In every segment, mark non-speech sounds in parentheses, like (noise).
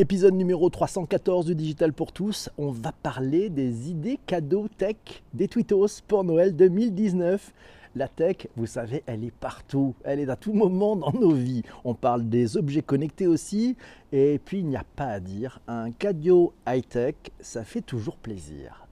Épisode numéro 314 du Digital pour tous. On va parler des idées cadeaux tech des Twittos pour Noël 2019. La tech, vous savez, elle est partout. Elle est à tout moment dans nos vies. On parle des objets connectés aussi. Et puis, il n'y a pas à dire. Un cadeau high-tech, ça fait toujours plaisir.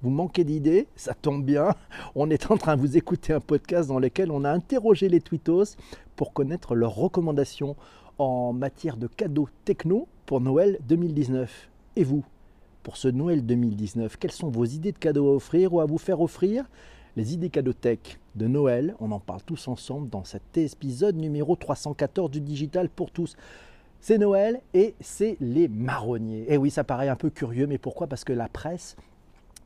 Vous manquez d'idées Ça tombe bien. On est en train de vous écouter un podcast dans lequel on a interrogé les Twittos pour connaître leurs recommandations en matière de cadeaux techno pour Noël 2019. Et vous, pour ce Noël 2019, quelles sont vos idées de cadeaux à offrir ou à vous faire offrir? Les idées cadeaux tech de Noël, on en parle tous ensemble dans cet épisode numéro 314 du Digital pour tous. C'est Noël et c'est les marronniers. Et oui, ça paraît un peu curieux, mais pourquoi? Parce que la presse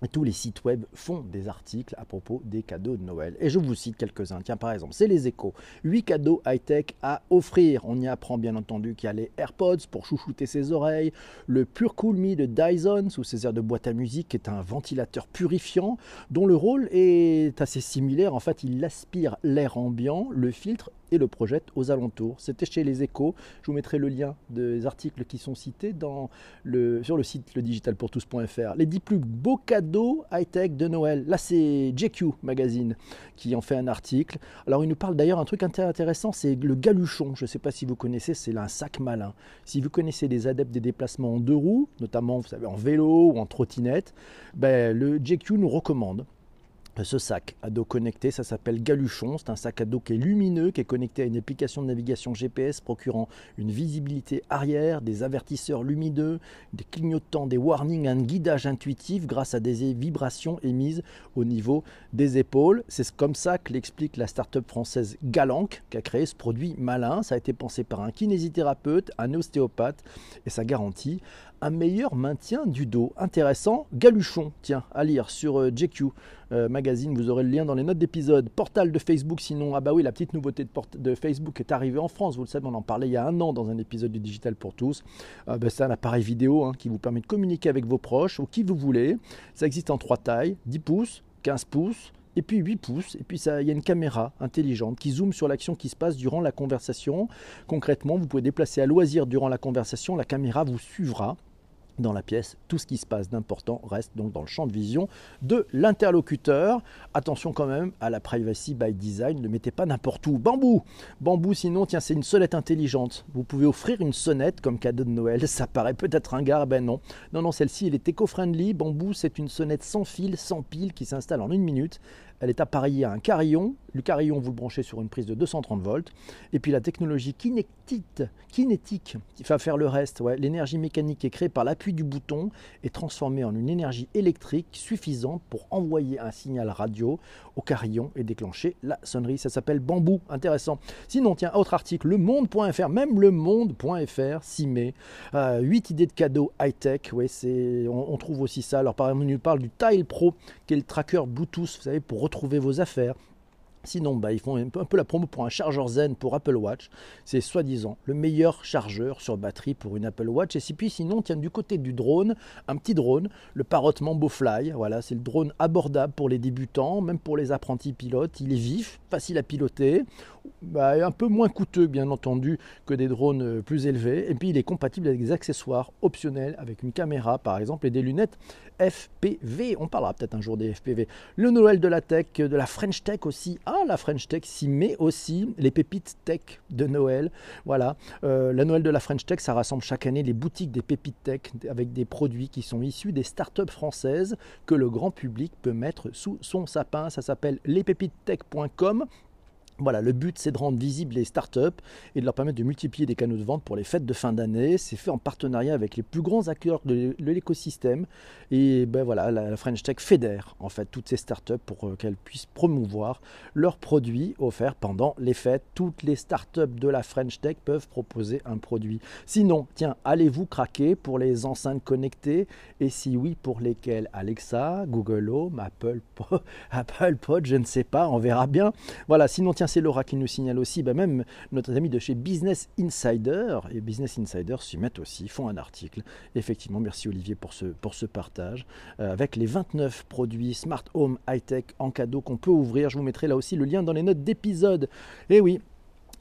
tous les sites web font des articles à propos des cadeaux de Noël. Et je vous cite quelques-uns. Tiens, par exemple, c'est les échos. 8 cadeaux high-tech à offrir. On y apprend bien entendu qu'il y a les AirPods pour chouchouter ses oreilles, le Pure Cool Me de Dyson sous ses airs de boîte à musique qui est un ventilateur purifiant dont le rôle est assez similaire. En fait, il aspire l'air ambiant, le filtre et le projette aux alentours. C'était chez les échos. Je vous mettrai le lien des articles qui sont cités dans le, sur le site ledigitalpourtous.fr. Les 10 plus beaux cadeaux high-tech de Noël. Là, c'est JQ Magazine qui en fait un article. Alors, il nous parle d'ailleurs un truc intéressant, c'est le galuchon. Je ne sais pas si vous connaissez, c'est un sac malin. Si vous connaissez des adeptes des déplacements en deux roues, notamment vous savez, en vélo ou en trottinette, ben, le JQ nous recommande ce sac à dos connecté, ça s'appelle Galuchon. C'est un sac à dos qui est lumineux, qui est connecté à une application de navigation GPS procurant une visibilité arrière, des avertisseurs lumineux, des clignotants, des warnings, un guidage intuitif grâce à des vibrations émises au niveau des épaules. C'est comme ça que l'explique la start-up française Galanc qui a créé ce produit malin. Ça a été pensé par un kinésithérapeute, un ostéopathe et ça garantit un meilleur maintien du dos. Intéressant, Galuchon, tiens, à lire sur JQ. Euh, euh, magazine. Vous aurez le lien dans les notes d'épisode. Portal de Facebook, sinon, ah bah oui, la petite nouveauté de, Facebook est arrivée en France. Vous le savez, on en parlait il y a un an dans un épisode du Digital pour tous. Euh, bah, c'est un appareil vidéo hein, qui vous permet de communiquer avec vos proches ou qui vous voulez. Ça existe en trois tailles 10 pouces, 15 pouces et puis 8 pouces, et puis il y a une caméra intelligente qui zoome sur l'action qui se passe durant la conversation. Concrètement, vous pouvez déplacer à loisir durant la conversation, la caméra vous suivra dans la pièce, tout ce qui se passe d'important reste donc dans le champ de vision de l'interlocuteur. Attention quand même à la privacy by design, ne mettez pas n'importe où. Bambou Bambou sinon, tiens, c'est une sonnette intelligente. Vous pouvez offrir une sonnette comme cadeau de Noël, ça paraît peut-être un gars, ben non. Non, non, celle-ci, elle est éco-friendly. Bambou, c'est une sonnette sans fil, sans pile, qui s'installe en une minute. Elle est appareillée à un carillon. Le carillon, vous le branchez sur une prise de 230 volts. Et puis la technologie kinétique, qui va faire le reste, l'énergie mécanique est créée par l'appui du bouton et transformée en une énergie électrique suffisante pour envoyer un signal radio au carillon et déclencher la sonnerie. Ça s'appelle bambou, intéressant. Sinon, tiens, autre article, le monde.fr, même le monde.fr s'y met. 8 euh, idées de cadeaux high-tech, on, on, trouve aussi ça. Alors par exemple, on nous parle du Tile Pro, qui est le tracker Bluetooth, vous savez, pour retrouver vos affaires. Sinon, bah, ils font un peu, la promo pour un chargeur Zen pour Apple Watch. C'est soi-disant le meilleur chargeur sur batterie pour une Apple Watch. Et puis sinon, tiens, du côté du drone, un petit drone, le Parrot Mambo Fly. Voilà, c'est le drone abordable pour les débutants, même pour les apprentis pilotes. Il est vif, facile à piloter, bah, un peu moins coûteux bien entendu que des drones euh, plus élevés. Et puis il est compatible avec des accessoires optionnels, avec une caméra par exemple et des lunettes FPV. On parlera peut-être un jour des FPV. Le Noël de la tech, de la French Tech aussi. Ah, la French Tech s'y met aussi. Les pépites tech de Noël. Voilà. Euh, la Noël de la French Tech, ça rassemble chaque année les boutiques des pépites tech avec des produits qui sont issus des startups françaises que le grand public peut mettre sous son sapin. Ça s'appelle lespépitestech.com. Voilà, le but c'est de rendre visibles les startups et de leur permettre de multiplier des canaux de vente pour les fêtes de fin d'année. C'est fait en partenariat avec les plus grands acteurs de l'écosystème. Et ben voilà, la French Tech fédère en fait toutes ces startups pour euh, qu'elles puissent promouvoir leurs produits offerts pendant les fêtes. Toutes les startups de la French Tech peuvent proposer un produit. Sinon, tiens, allez-vous craquer pour les enceintes connectées? Et si oui, pour lesquelles? Alexa, Google Home, Apple Pod, (laughs) Apple Pod, je ne sais pas, on verra bien. Voilà, sinon tiens, c'est Laura qui nous signale aussi, bah, même notre ami de chez Business Insider, et Business Insider s'y mettent aussi, font un article. Effectivement, merci Olivier pour ce, pour ce partage, euh, avec les 29 produits Smart Home High Tech en cadeau qu'on peut ouvrir. Je vous mettrai là aussi le lien dans les notes d'épisode. Et oui,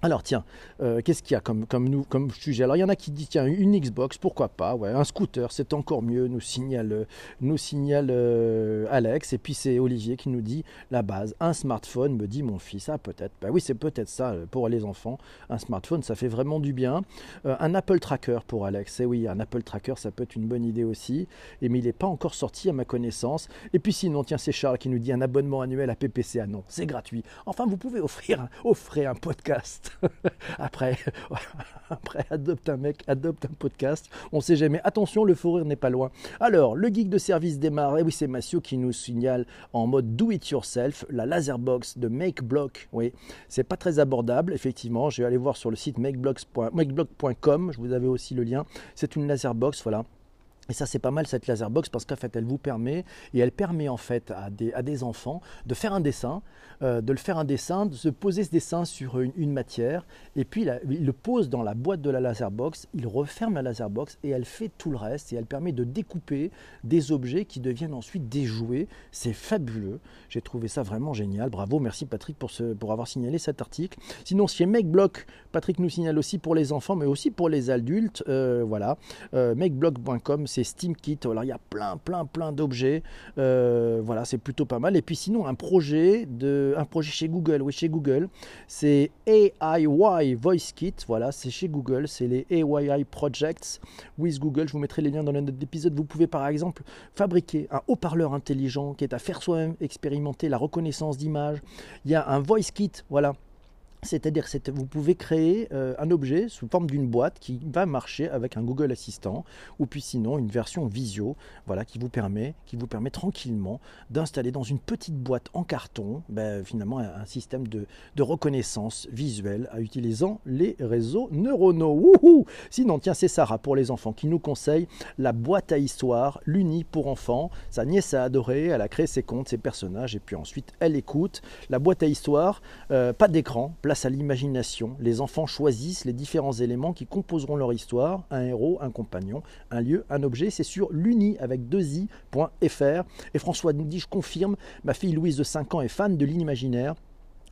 Alors tiens, euh, qu'est-ce qu'il y a comme, comme, nous, comme sujet? Alors il y en a qui disent tiens une Xbox, pourquoi pas? Ouais, Un scooter, c'est encore mieux, nous signale, euh, nous signale euh, Alex. Et puis c'est Olivier qui nous dit la base, un smartphone, me dit mon fils. Ah peut-être, bah oui c'est peut-être ça pour les enfants. Un smartphone, ça fait vraiment du bien. un Apple Tracker pour Alex, et eh oui, un Apple Tracker, ça peut être une bonne idée aussi. Et mais il n'est pas encore sorti à ma connaissance. Et puis sinon, tiens c'est Charles qui nous dit un abonnement annuel à PPC. Ah non, c'est gratuit. Enfin vous pouvez offrir, offrir un podcast. (laughs) après, (laughs) après, adopte un mec, adopte un podcast. On sait jamais. Attention, le fou rire n'est pas loin. Alors, le geek de service démarre. Et oui, c'est Massio qui nous signale en mode do it yourself la laser box de MakeBlock. Oui, c'est pas très abordable, effectivement. Je vais aller voir sur le site makeblock.com. Je vous avais aussi le lien. C'est une laser box, voilà. Et ça, c'est pas mal cette laser box parce qu'en fait, elle vous permet, et elle permet en fait à des, à des enfants de faire un dessin, euh, de le faire un dessin, de se poser ce dessin sur une, matière, et puis il le pose dans la boîte de la laser box, il referme la laser box et elle fait tout le reste, et elle permet de découper des objets qui deviennent ensuite des jouets. C'est fabuleux. J'ai trouvé ça vraiment génial. Bravo, merci Patrick pour, pour avoir signalé cet article. Sinon, chez MakeBlock, Patrick nous signale aussi pour les enfants, mais aussi pour les adultes. Euh, voilà, euh, makeblock.com c'est SteamKit. Alors il y a plein, plein, plein d'objets. Euh, voilà, c'est plutôt pas mal. Et puis sinon, un projet, de, un projet chez Google. Oui, chez Google, c'est AIY Voice Kit. Voilà, c'est chez Google. C'est les AIY Projects with Google. Je vous mettrai les liens dans d'épisode. Vous pouvez par exemple fabriquer un haut-parleur intelligent qui est à faire soi-même expérimenter la reconnaissance d'image. Il y a un Voice Kit. Voilà c'est-à-dire que vous pouvez créer euh, un objet sous forme d'une boîte qui va marcher avec un Google Assistant ou puis sinon une version visio voilà, qui, vous permet, tranquillement d'installer dans une petite boîte en carton ben, finalement un, système de, reconnaissance visuelle en utilisant les réseaux neuronaux. Sinon, tiens, c'est Sarah pour les enfants qui nous conseille la boîte à histoire, l'Uni pour enfants. Sa nièce a adoré, elle a créé ses comptes, ses personnages et puis ensuite elle écoute. La boîte à histoire, euh, pas d'écran, à l'imagination, les enfants choisissent les différents éléments qui composeront leur histoire, un héros, un compagnon, un lieu, un objet. C'est sur l'uni avec deux i.fr. Et François nous dit, je confirme, ma fille Louise de 5 ans est fan de l'imaginaire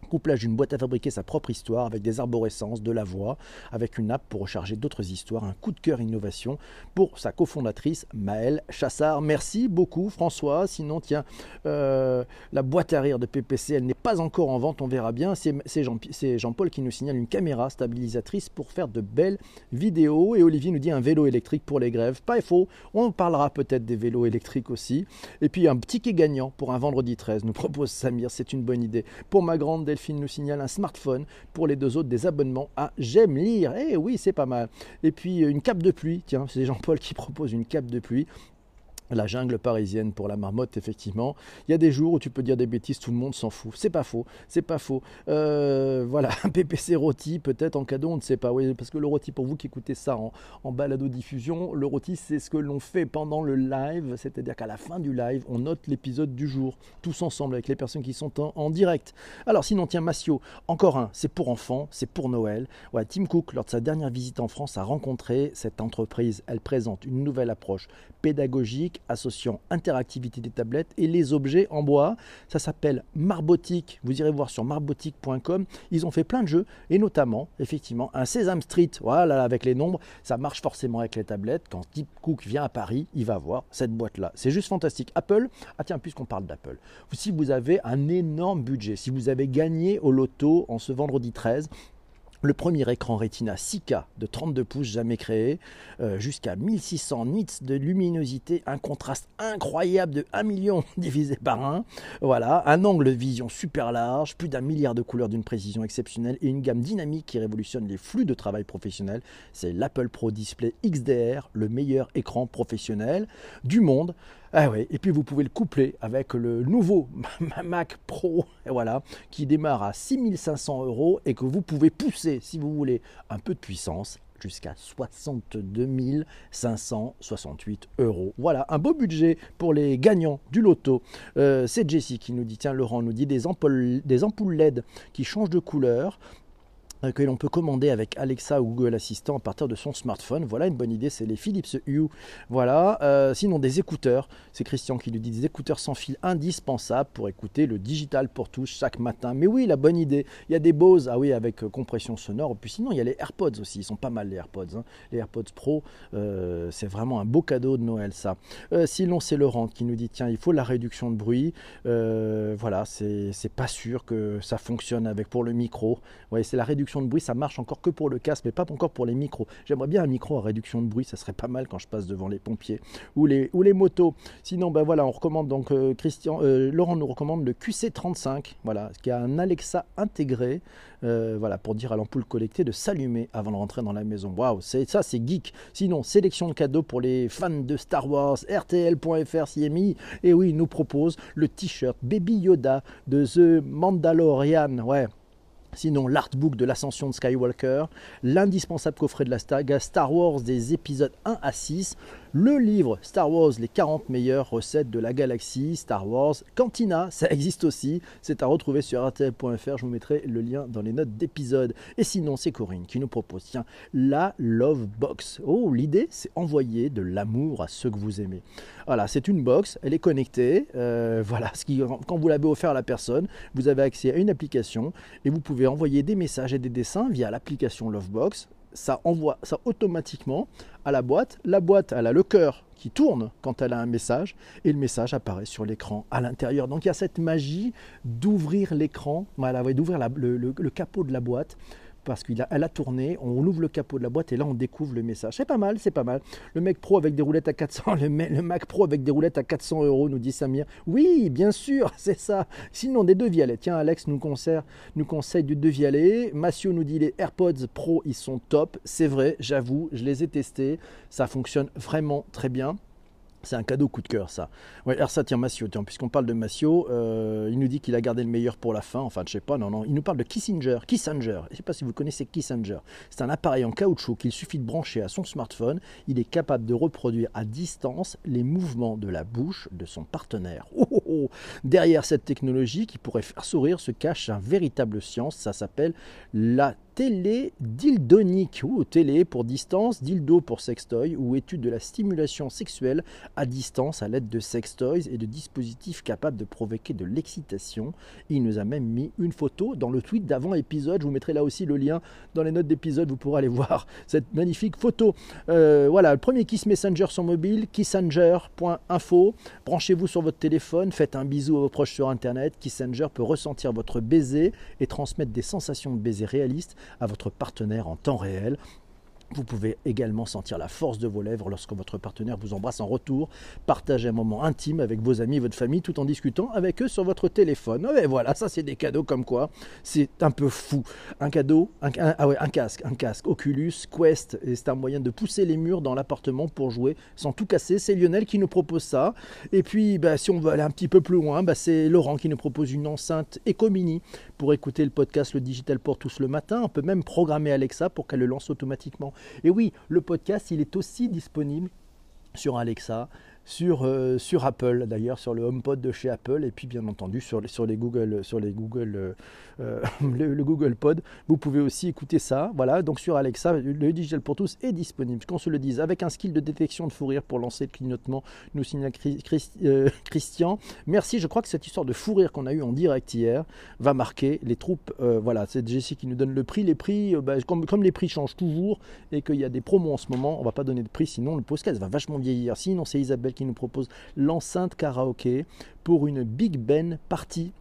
couplage d'une boîte à fabriquer sa propre histoire avec des arborescences, de la voix, avec une app pour recharger d'autres histoires, un coup de cœur innovation pour sa cofondatrice Maëlle Chassard. Merci beaucoup François. Sinon, tiens, euh, la boîte à rire de PPC, elle n'est pas encore en vente, on verra bien. C'est Jean-Paul qui nous signale une caméra stabilisatrice pour faire de belles vidéos. Et Olivier nous dit un vélo électrique pour les grèves. Pas faux, on parlera peut-être des vélos électriques aussi. Et puis un ticket gagnant pour un vendredi 13, nous propose Samir, c'est une bonne idée. Pour ma grande Delphine nous signale un smartphone. Pour les deux autres, des abonnements à J'aime lire. Eh oui, c'est pas mal. Et puis une cape de pluie. Tiens, c'est Jean-Paul qui propose une cape de pluie la jungle parisienne pour la marmotte, effectivement. Il y a des jours où tu peux dire des bêtises, tout le monde s'en fout. C'est pas faux, c'est pas faux. Euh, voilà, (laughs) un PPC rôti, peut-être en cadeau, on ne sait pas. Parce que le rôti, pour vous qui écoutez ça en, en balado-diffusion, le rôti, c'est ce que l'on fait pendant le live, c'est-à-dire qu'à la fin du live, on note l'épisode du jour, tous ensemble, avec les personnes qui sont en, direct. Alors, sinon, tiens, Massio, encore un, c'est pour enfants, c'est pour Noël. Tim Cook, lors de sa dernière visite en France, a rencontré cette entreprise. Elle présente une nouvelle approche pédagogique associant interactivité des tablettes et les objets en bois. Ça s'appelle Marbotique. Vous irez voir sur marbotique.com. Ils ont fait plein de jeux et notamment, effectivement, un Sesame Street. Voilà, avec les nombres, ça marche forcément avec les tablettes. Quand Tip Cook vient à Paris, il va voir cette boîte-là. C'est juste fantastique. Apple, ah tiens, puisqu'on parle d'Apple, si vous avez un énorme budget, si vous avez gagné au loto en ce vendredi 13, le premier écran Retina 6K de 32 pouces jamais créé, euh, jusqu'à 1600 nits de luminosité, un contraste incroyable de 1 million (laughs) divisé par 1. Voilà, un angle de vision super large, plus d'un milliard de couleurs d'une précision exceptionnelle et une gamme dynamique qui révolutionne les flux de travail professionnel. C'est l'Apple Pro Display XDR, le meilleur écran professionnel du monde. Ah et puis vous pouvez le coupler avec le nouveau (laughs) Mac Pro, voilà, qui démarre à 6500 euros et que vous pouvez pousser, si vous voulez, un peu de puissance jusqu'à 62 568 euros. Voilà, un beau budget pour les gagnants du loto. Euh, c'est Jessie qui nous dit, tiens Laurent nous dit des ampoules, LED qui changent de couleur que l'on peut commander avec Alexa ou Google Assistant à partir de son smartphone. Voilà une bonne idée, c'est les Philips Hue. Voilà. Euh, sinon des écouteurs, c'est Christian qui lui dit des écouteurs sans fil indispensables pour écouter le digital pour tous chaque matin. Mais oui, la bonne idée. Il y a des Bose, ah oui, avec euh, compression sonore. Puis sinon il y a les AirPods aussi. Ils sont pas mal les AirPods. Hein. Les AirPods Pro, c'est vraiment un beau cadeau de Noël ça. sinon c'est Laurent qui nous dit tiens il faut la réduction de bruit. voilà, c'est pas sûr que ça fonctionne avec pour le micro. Ouais, c'est la réduction de bruit, ça marche encore que pour le casque, mais pas encore pour les micros. J'aimerais bien un micro à réduction de bruit, ça serait pas mal quand je passe devant les pompiers ou les, ou les motos. Sinon, ben voilà, on recommande donc euh, Christian, euh, Laurent nous recommande le QC35, voilà, qui a un Alexa intégré, euh, voilà, pour dire à l'ampoule collectée de s'allumer avant de rentrer dans la maison. Waouh, c'est ça, c'est geek. Sinon, sélection de cadeaux pour les fans de Star Wars, RTL.fr CMI, et oui, il nous propose le t-shirt Baby Yoda de The Mandalorian, ouais. Sinon, l'artbook de l'ascension de Skywalker, l'indispensable coffret de la saga Star Wars des épisodes 1 à 6, le livre Star Wars, les 40 meilleures recettes de la galaxie, Star Wars Cantina, ça existe aussi, c'est à retrouver sur rtl.fr, je vous mettrai le lien dans les notes d'épisode. Et sinon, c'est Corinne qui nous propose, tiens, la Love Box. Oh, l'idée, c'est envoyer de l'amour à ceux que vous aimez. Voilà, c'est une box, elle est connectée, euh, voilà, quand vous l'avez offert à la personne, vous avez accès à une application et vous pouvez envoyer des messages et des dessins via l'application Lovebox ça envoie ça automatiquement à la boîte. La boîte, elle a le cœur qui tourne quand elle a un message et le message apparaît sur l'écran à l'intérieur. Donc il y a cette magie d'ouvrir l'écran, d'ouvrir le, capot de la boîte parce qu'elle a, a tourné, on ouvre le capot de la boîte et là on découvre le message. C'est pas mal, c'est pas mal. Le Mac Pro avec des roulettes à 400, (laughs) le, Mac Pro avec des roulettes à 400 euros, nous dit Samir. Oui, bien sûr, (laughs) c'est ça. Sinon des devialets. Tiens, Alex nous, conseille, nous du devialet. Massio nous dit les AirPods Pro, ils sont top. C'est vrai, j'avoue, je les ai testés. Ça fonctionne vraiment très bien. C'est un cadeau coup de cœur, ça. Ouais, alors ça, tiens, Massio, tiens, puisqu'on parle de Massio, euh, il nous dit qu'il a gardé le meilleur pour la fin. Enfin, je sais pas, non, non. Il nous parle de Kissinger. Kissinger. Je sais pas si vous connaissez Kissinger. C'est un appareil en caoutchouc qu'il suffit de brancher à son smartphone. Il est capable de reproduire à distance les mouvements de la bouche de son partenaire. Oh, oh, oh. Derrière cette technologie qui pourrait faire sourire se cache un véritable science. Ça s'appelle la télé dildonique, ou télé pour distance, dildo pour sextoy, ou étude de la stimulation sexuelle à distance à l'aide de sextoys et de dispositifs capables de provoquer de l'excitation. Il nous a même mis une photo dans le tweet d'avant épisode. Je vous mettrai là aussi le lien dans les notes d'épisode. Vous pourrez aller (laughs) voir cette magnifique photo. Euh, voilà, le premier Kiss Messenger sur mobile, kissanger.info. Branchez-vous sur votre téléphone, faites un bisou à vos proches sur Internet. Kissanger peut ressentir votre baiser et transmettre des sensations de baiser réalistes à votre partenaire en temps réel. Vous pouvez également sentir la force de vos lèvres lorsque votre partenaire vous embrasse en retour. Partagez un moment intime avec vos amis, votre famille, tout en discutant avec eux sur votre téléphone. Et voilà, ça c'est des cadeaux comme quoi. C'est un peu fou. Un cadeau, un, ah ouais, un casque, un casque Oculus Quest. C'est un moyen de pousser les murs dans l'appartement pour jouer sans tout casser. C'est Lionel qui nous propose ça. Et puis, bah, si on veut aller un petit peu plus loin, bah, c'est Laurent qui nous propose une enceinte Eco Mini pour écouter le podcast Le Digital pour tous le matin. On peut même programmer Alexa pour qu'elle le lance automatiquement. Et oui, le podcast, il est aussi disponible sur Alexa, sur, euh, sur Apple d'ailleurs, sur le HomePod de chez Apple, et puis bien entendu sur, sur les Google, sur les Google, euh, euh, (laughs) le, Google Pod. Vous pouvez aussi écouter ça. Voilà, donc sur Alexa, le Digital pour tous est disponible. Qu'on se le dise, avec un skill de détection de fou rire pour lancer le clignotement, nous signale (laughs) Christian. Merci, je crois que cette histoire de fou rire qu'on a eu en direct hier va marquer les troupes. voilà, c'est Jessie qui nous donne le prix. Les prix, bah, comme, comme, les prix changent toujours et qu'il y a des promos en ce moment, on va pas donner de prix, sinon le podcast va vachement vieillir. Sinon, c'est Isabelle qui nous propose l'enceinte karaoké pour une Big Ben partie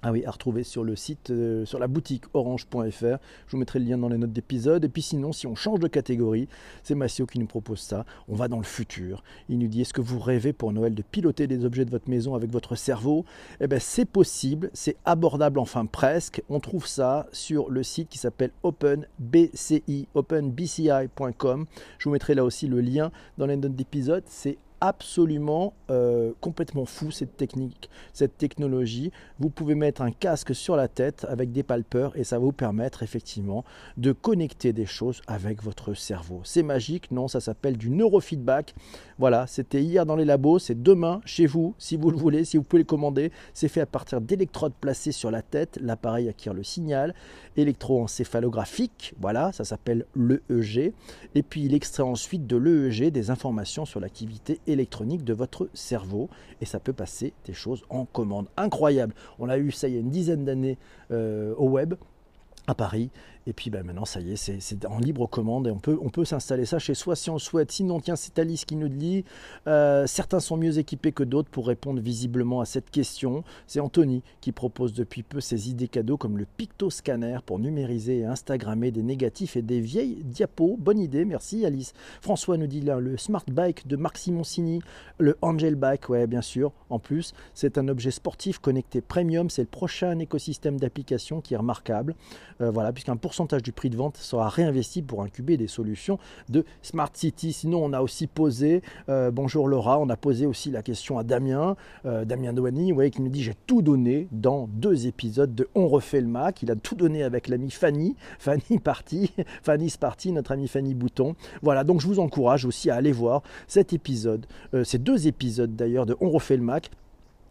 ah oui, à retrouver sur le site, euh, sur la boutique orange.fr. Je vous mettrai le lien dans les notes d'épisode. Et puis sinon, si on change de catégorie, c'est Massio qui nous propose ça. On va dans le futur. Il nous dit est-ce que vous rêvez pour Noël de piloter des objets de votre maison avec votre cerveau? Eh bien, c'est possible, c'est abordable, enfin presque. On trouve ça sur le site qui s'appelle OpenBCI, openbci.com. Je vous mettrai là aussi le lien dans les notes d'épisode. C'est absolument euh, complètement fou cette technique, cette technologie. Vous pouvez mettre un casque sur la tête avec des palpeurs et ça va vous permettre effectivement de connecter des choses avec votre cerveau. C'est magique, non, ça s'appelle du neurofeedback. Voilà, c'était hier dans les labos, c'est demain chez vous, si vous le voulez, si vous pouvez le commander. C'est fait à partir d'électrodes placées sur la tête. L'appareil acquiert le signal électroencéphalographique, voilà, ça s'appelle l'EEG. Et puis il extrait ensuite de l'EEG des informations sur l'activité électronique de votre cerveau et ça peut passer des choses en commande. Incroyable. On l'a eu ça il y a une dizaine d'années euh, au web à Paris et puis ben, maintenant, ça y est, c'est en libre commande et on peut, on peut s'installer ça chez soi si on le souhaite. Sinon, tiens, c'est Alice qui nous dit euh, certains sont mieux équipés que d'autres pour répondre visiblement à cette question. C'est Anthony qui propose depuis peu ses idées cadeaux comme le picto-scanner pour numériser et Instagrammer des négatifs et des vieilles diapos. Bonne idée, merci Alice. François nous dit là le Smart Bike de Marc Simoncini, le Angel Bike, ouais, bien sûr. En plus, c'est un objet sportif connecté premium. C'est le prochain écosystème d'application qui est remarquable. Euh, voilà, puisqu'un pourcentage du prix de vente sera réinvesti pour incuber des solutions de Smart City. Sinon, on a aussi posé, euh, bonjour Laura, on a posé aussi la question à Damien, euh, Damien Douani, voyez, qui nous dit j'ai tout donné dans deux épisodes de On refait le Mac. Il a tout donné avec l'ami Fanny, Fanny partie, (laughs) Fanny partie, notre amie Fanny Bouton. Voilà, donc je vous encourage aussi à aller voir cet épisode, euh, ces deux épisodes d'ailleurs de On refait le Mac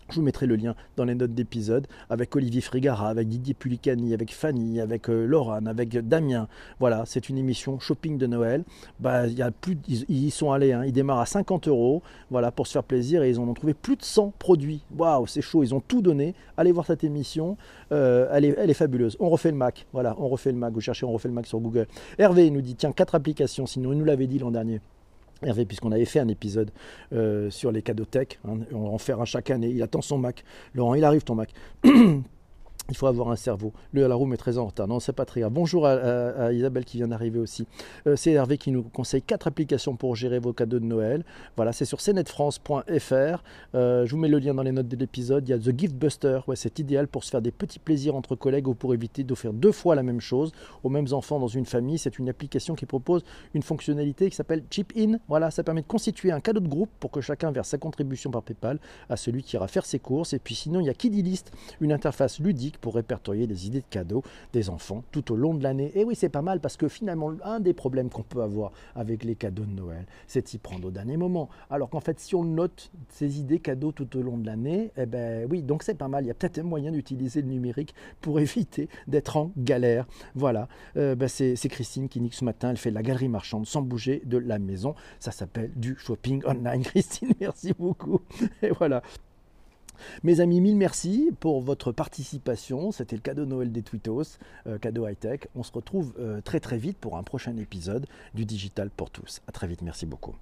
je vous mettrai le lien dans les notes d'épisode avec Olivier Frigara, avec Didier Pulicani, avec Fanny, avec euh, avec Damien. Voilà, c'est une émission shopping de Noël. Bah, ils, sont allés, hein. ils démarrent à 50 euros voilà, pour se faire plaisir et ils en ont trouvé plus de 100 produits. Waouh, c'est chaud, ils ont tout donné. Allez voir cette émission, euh, elle, est, elle, est, fabuleuse. On refait le Mac, voilà, on refait le Mac. Vous cherchez On refait le Mac sur Google. Hervé nous dit tiens, quatre applications, sinon il nous l'avait dit l'an dernier. Hervé, puisqu'on avait fait un épisode euh, sur les cadeaux tech, hein, on en faire un chaque année, il attend son Mac. Laurent, il arrive ton Mac. (clears throat) Il faut avoir un cerveau. Le la room est très en retard. Non, c'est pas très grave. Bonjour à, Isabelle qui vient d'arriver aussi. Euh, c'est Hervé qui nous conseille quatre applications pour gérer vos cadeaux de Noël. Voilà, c'est sur cnetfrance.fr. Euh, je vous mets le lien dans les notes de l'épisode. Il y a The Gift Buster. Ouais, c'est idéal pour se faire des petits plaisirs entre collègues ou pour éviter d'offrir deux fois la même chose aux mêmes enfants dans une famille. C'est une application qui propose une fonctionnalité qui s'appelle Chip In. Voilà, ça permet de constituer un cadeau de groupe pour que chacun verse sa contribution par PayPal à celui qui ira faire ses courses. Et puis sinon, il y a Kiddy une interface ludique pour répertorier des idées de cadeaux des enfants tout au long de l'année. Et oui, c'est pas mal parce que finalement, un des problèmes qu'on peut avoir avec les cadeaux de Noël, c'est de s'y prendre au dernier moment. Alors qu'en fait, si on note ces idées cadeaux tout au long de l'année, eh ben oui, donc c'est pas mal. Il y a peut-être un moyen d'utiliser le numérique pour (laughs) éviter d'être en galère. Voilà, euh, ben c'est Christine qui nique ce matin. Elle fait la galerie marchande sans bouger de la maison. Ça s'appelle du shopping online. (laughs) Christine, merci beaucoup. Et voilà. Mes amis, mille merci pour votre participation. C'était le cadeau Noël des Twittos, euh, cadeau high-tech. On se retrouve euh, très très vite pour un prochain épisode du Digital pour tous. À très vite, merci beaucoup.